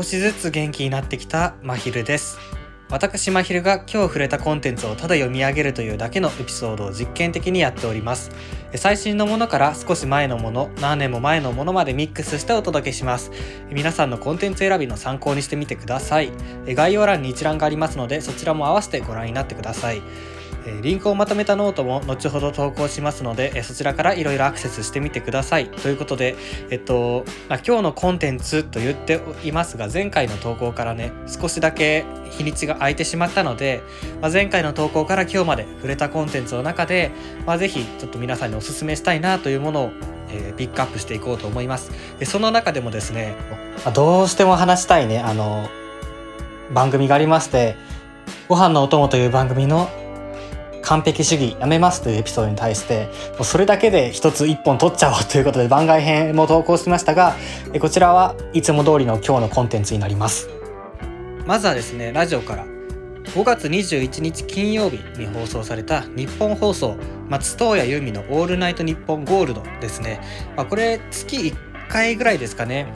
少しずつ元気になってきたまひるです。私まひるが今日触れたコンテンツをただ読み上げるというだけのエピソードを実験的にやっております。最新のものから少し前のもの何年も前のものまでミックスしてお届けします。皆さんのコンテンツ選びの参考にしてみてください。概要欄に一覧がありますのでそちらも合わせてご覧になってください。リンクをまとめたノートも後ほど投稿しますので、そちらからいろいろアクセスしてみてください。ということで、えっと、まあ、今日のコンテンツと言っていますが、前回の投稿からね、少しだけ日にちが空いてしまったので、まあ、前回の投稿から今日まで触れたコンテンツの中で、まあ、ぜひちょっと皆さんにお勧めしたいなというものをえー、ピックアップしていこうと思います。その中でもですね、どうしても話したいね、あの、番組がありまして、ご飯のお供という番組の完璧主義やめますというエピソードに対してもうそれだけで一つ一本取っちゃおうということで番外編も投稿しましたがこちらはいつも通りの今日のコンテンツになります。まずはですねラジオから5月21日金曜日に放送された日本放送松任谷由実の「オールナイトニッポンゴールド」ですね、まあ、これ月1回ぐらいですかね。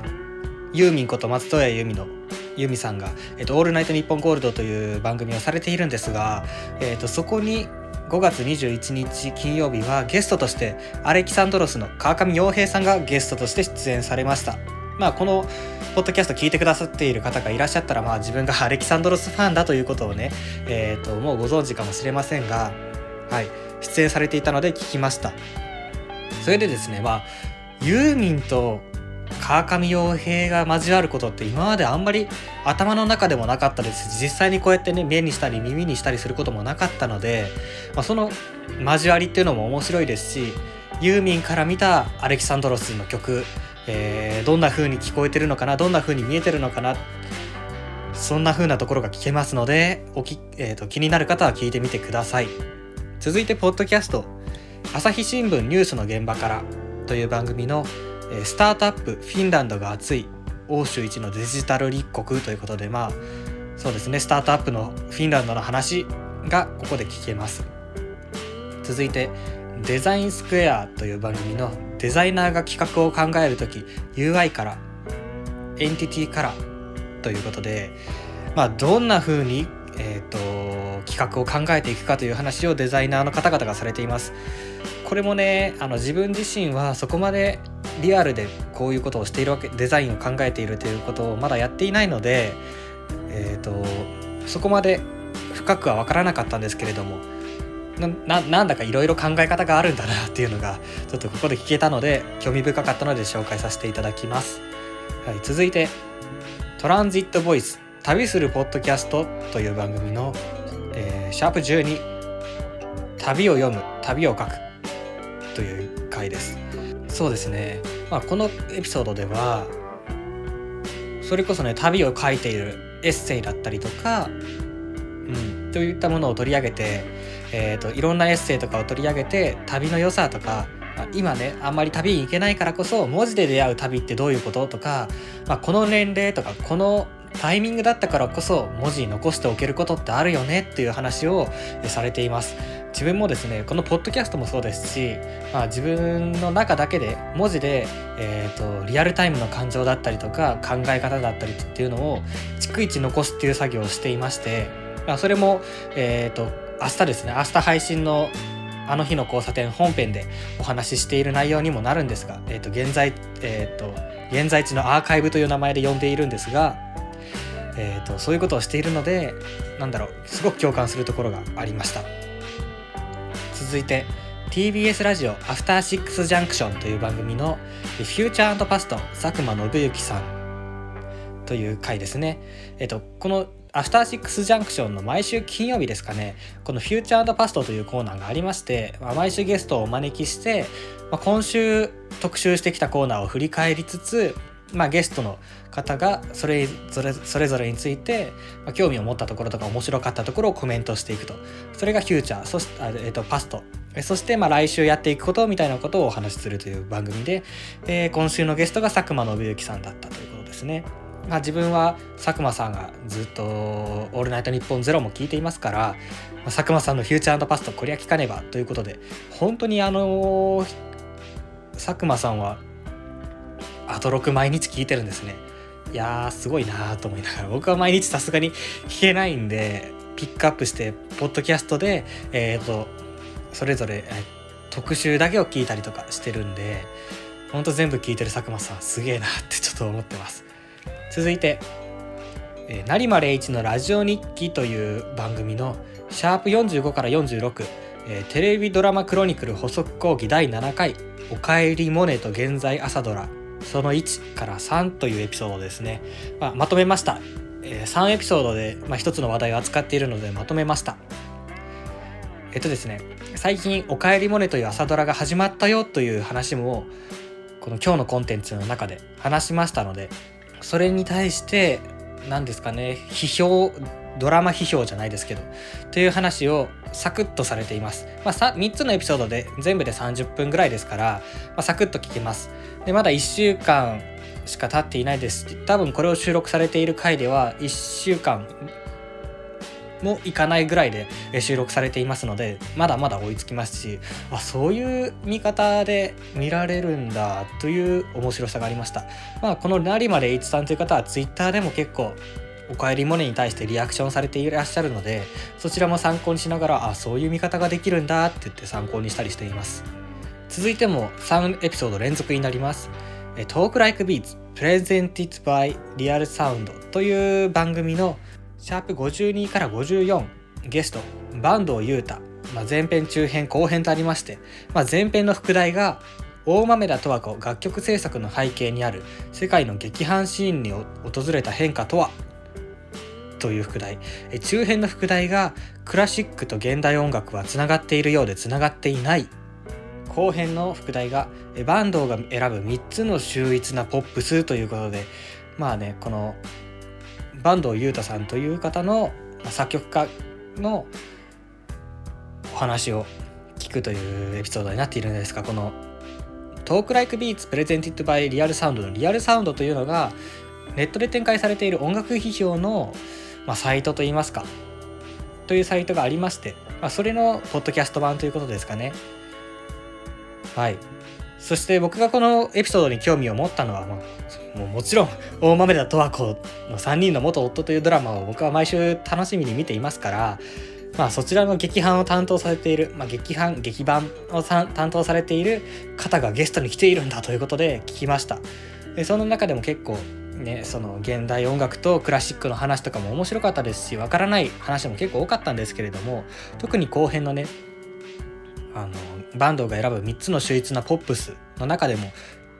ユーミンこと松任谷由実の由美さんが、えっと、オールナイトニッポンゴールドという番組をされているんですが、えっと、そこに5月21日金曜日はゲストとしてアレキサンドロスの川上洋平さんがゲストとして出演されました。まあこのポッドキャスト聞いてくださっている方がいらっしゃったらまあ自分がアレキサンドロスファンだということをね、えー、ともうご存知かもしれませんが、はい、出演されていたので聞きました。それでですねまあユーミンと川上洋平が交わることって今まであんまり頭の中でもなかったですし実際にこうやってね目にしたり耳にしたりすることもなかったので、まあ、その交わりっていうのも面白いですしユーミンから見たアレキサンドロスの曲、えー、どんな風に聞こえてるのかなどんな風に見えてるのかなそんな風なところが聞けますのでおき、えーと、と気になる方は聞いてみてください。続いてポッドキャスト朝日新聞ニュースの現場からという番組のスタートアップフィンランドが熱い欧州一のデジタル立国ということでまあそうですねスタートアップのフィンランドの話がここで聞けます続いてデザインスクエアという番組のデザイナーが企画を考える時 UI からエンティティからということでまあどんな風にえー、と企画を考えていくかという話をデザイナーの方々がされています。これもねあの自分自身はそこまでリアルでこういうことをしているわけデザインを考えているということをまだやっていないので、えーと、そこまで深くは分からなかったんですけれどもななんだかいろいろ考え方があるんだなっていうのがちょっとここで聞けたので興味深かったので紹介させていただきます。はい、続いてトランジットボイス旅するポッドキャストという番組の、えー、シャープ12旅を読む旅を書くという回です。そうですね、まあ、このエピソードではそれこそね旅を書いているエッセイだったりとか、うん、といったものを取り上げて、えーと、いろんなエッセイとかを取り上げて旅の良さとか今ねあんまり旅に行けないからこそ文字で出会う旅ってどういうこととか、まあ、この年齢とかこのタイミングだったからこそ文字に残しておけることってあるよねっていう話をされています。自分もですねこのポッドキャストもそうですし、まあ、自分の中だけで文字で、えーと、リアルタイムの感情だったりとか考え方だったりっていうのを逐一残すっていう作業をしていまして、まあ、それも、えーと、明日ですね明日配信のあの日の交差点本編でお話ししている内容にもなるんですが、えーと、現在、えー、と現在地のアーカイブという名前で呼んでいるんですが、えー、とそういうことをしているのでなんだろうすごく共感するところがありました。続いて TBS ラジオアフターシックスジャンクションという番組のフューチャーパスト佐久間信之さんという回ですね。えっと、このアフターシックスジャンクションの毎週金曜日ですかね、このフューチャーパストというコーナーがありまして、まあ、毎週ゲストをお招きして、まあ、今週特集してきたコーナーを振り返りつつ、まあ、ゲストの方がそれぞれそれぞれについて、まあ、興味を持ったところとか面白かったところをコメントしていくとそれがフューチャーそして、えー、とパストそしてまあ来週やっていくことみたいなことをお話しするという番組で、え、今週のゲストが佐久間信之さんだったということですね。まあ、自分は佐久間さんがずっと「オールナイトニッポンゼロも聞いていますから、まあ、佐久間さんの「フューチャーパストこりゃ聞かねばということで本当にあの佐久間さんはトロク毎日聞いてるんですね。いやーすごいなと思いながら。僕は毎日さすがに聞けないんでピックアップしてポッドキャストでえっ、ー、とそれぞれ、特集だけを聞いたりとかしてるんでほんと全部聞いてる佐久間さんすげえなってちょっと思ってます。続いてえー、成間一のラジオ日記という番組のシャープ45から46、えー、テレビドラマクロニクル補足講義第7回おかえりモネと現在朝ドラ。その1から3というエピソードですね、まあ、まとめました、えー、3エピソードで、まあ、1つの話題を扱っているのでまとめました。えっとですね最近「おかえりモネ」という朝ドラが始まったよという話もこの今日のコンテンツの中で話しましたのでそれに対して何ですかね批評ドラマ批評じゃないですけどという話をサクッとされています、まあ、3つのエピソードで全部で30分ぐらいですから、まあ、サクッと聞けます。でまだ1週間しか経っていないです。多分これを収録されている回では1週間もいかないぐらいで収録されていますのでまだまだ追いつきますしあそういう見方で見られるんだという面白さがありました。まあ、この成まで H さんという方は Twitter でも結構おかえりモネに対してリアクションされていらっしゃるのでそちらも参考にしながらあそういう見方ができるんだって言って参考にしたりしています。続いても3エピソード連続になります「トークライクビーツ Presented by Real Sound」という番組のシャープ52から54ゲスト坂東裕太、まあ、前編中編後編とありまして、まあ、前編の副題が大豆田十和子楽曲制作の背景にある世界の劇伴シーンに訪れた変化とは？という副題。中編の副題がクラシックと現代音楽はつながっているようでつながっていない。後編の副題が坂東が選ぶ3つの秀逸なポップスということでまあねこの坂東裕太さんという方の作曲家のお話を聞くというエピソードになっているんですがこの Talk Like Beats presented by Real Sound のリアルサウンドというのがネットで展開されている音楽批評の、まあ、サイトといいますか。というサイトがありまして、まあ、それのポッドキャスト版ということですかね。はい。そして僕がこのエピソードに興味を持ったのは、まあ、もうもちろん大豆田とわ子の3人の元夫というドラマを僕は毎週楽しみに見ていますから、まあ、そちらの劇伴を担当されている、まあ、劇伴劇版を担当されている方がゲストに来ているんだということで聞きました。でその中でも結構ねその現代音楽とクラシックの話とかも面白かったですしわからない話も結構多かったんですけれども特に後編のねあのバンドが選ぶ3つの秀逸なポップスの中でも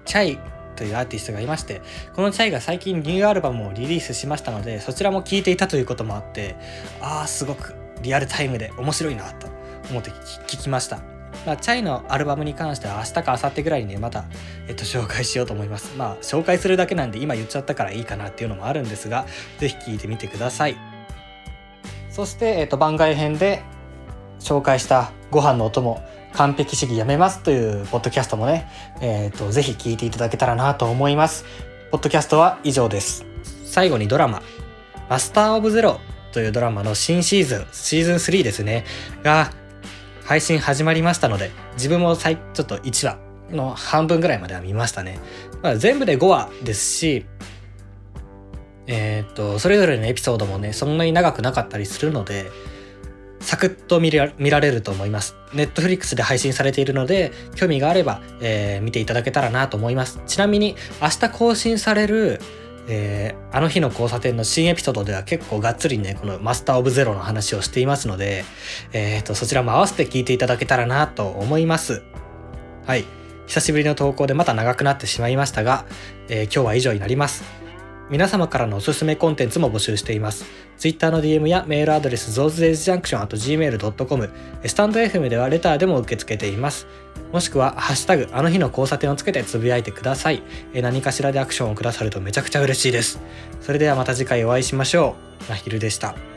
チャイというアーティストがいましてこのチャイが最近ニューアルバムをリリースしましたのでそちらも聴いていたということもあってああすごくリアルタイムで面白いなと思って聞きました、まあ、チャイのアルバムに関しては明日か明後日ぐらいにねまた、えっと、紹介しようと思いますまあ紹介するだけなんで今言っちゃったからいいかなっていうのもあるんですが是非聴いてみてくださいそして、えっと、番外編で紹介したご飯のお供完璧主義やめますというポッドキャストもね、えっ、ー、と、ぜひ聞いていただけたらなと思います。ポッドキャストは以上です。最後にドラマ、マスターオブゼロというドラマの新シーズン、シーズン3ですね、が配信始まりましたので、自分もちょっと1話の半分ぐらいまでは見ましたね。まあ、全部で5話ですし、えっ、と、それぞれのエピソードもね、そんなに長くなかったりするので、サクッと見られると思います。ネットフリックスで配信されているので、興味があれば、えー、見ていただけたらなと思います。ちなみに、明日更新される、えー、あの日の交差点の新エピソードでは結構がっつりね、このマスターオブゼロの話をしていますので、えーと、そちらも合わせて聞いていただけたらなと思います。はい。久しぶりの投稿でまた長くなってしまいましたが、えー、今日は以上になります。皆様からのおすすめコンテンツも募集しています。Twitter の DM やメールアドレス z o z e s j u n c t i o n g m a i l c o m スタンド FM ではレターでも受け付けています。もしくは、ハッシュタグ、あの日の交差点をつけてつぶやいてください。何かしらでアクションをくださるとめちゃくちゃ嬉しいです。それではまた次回お会いしましょう。まひるでした。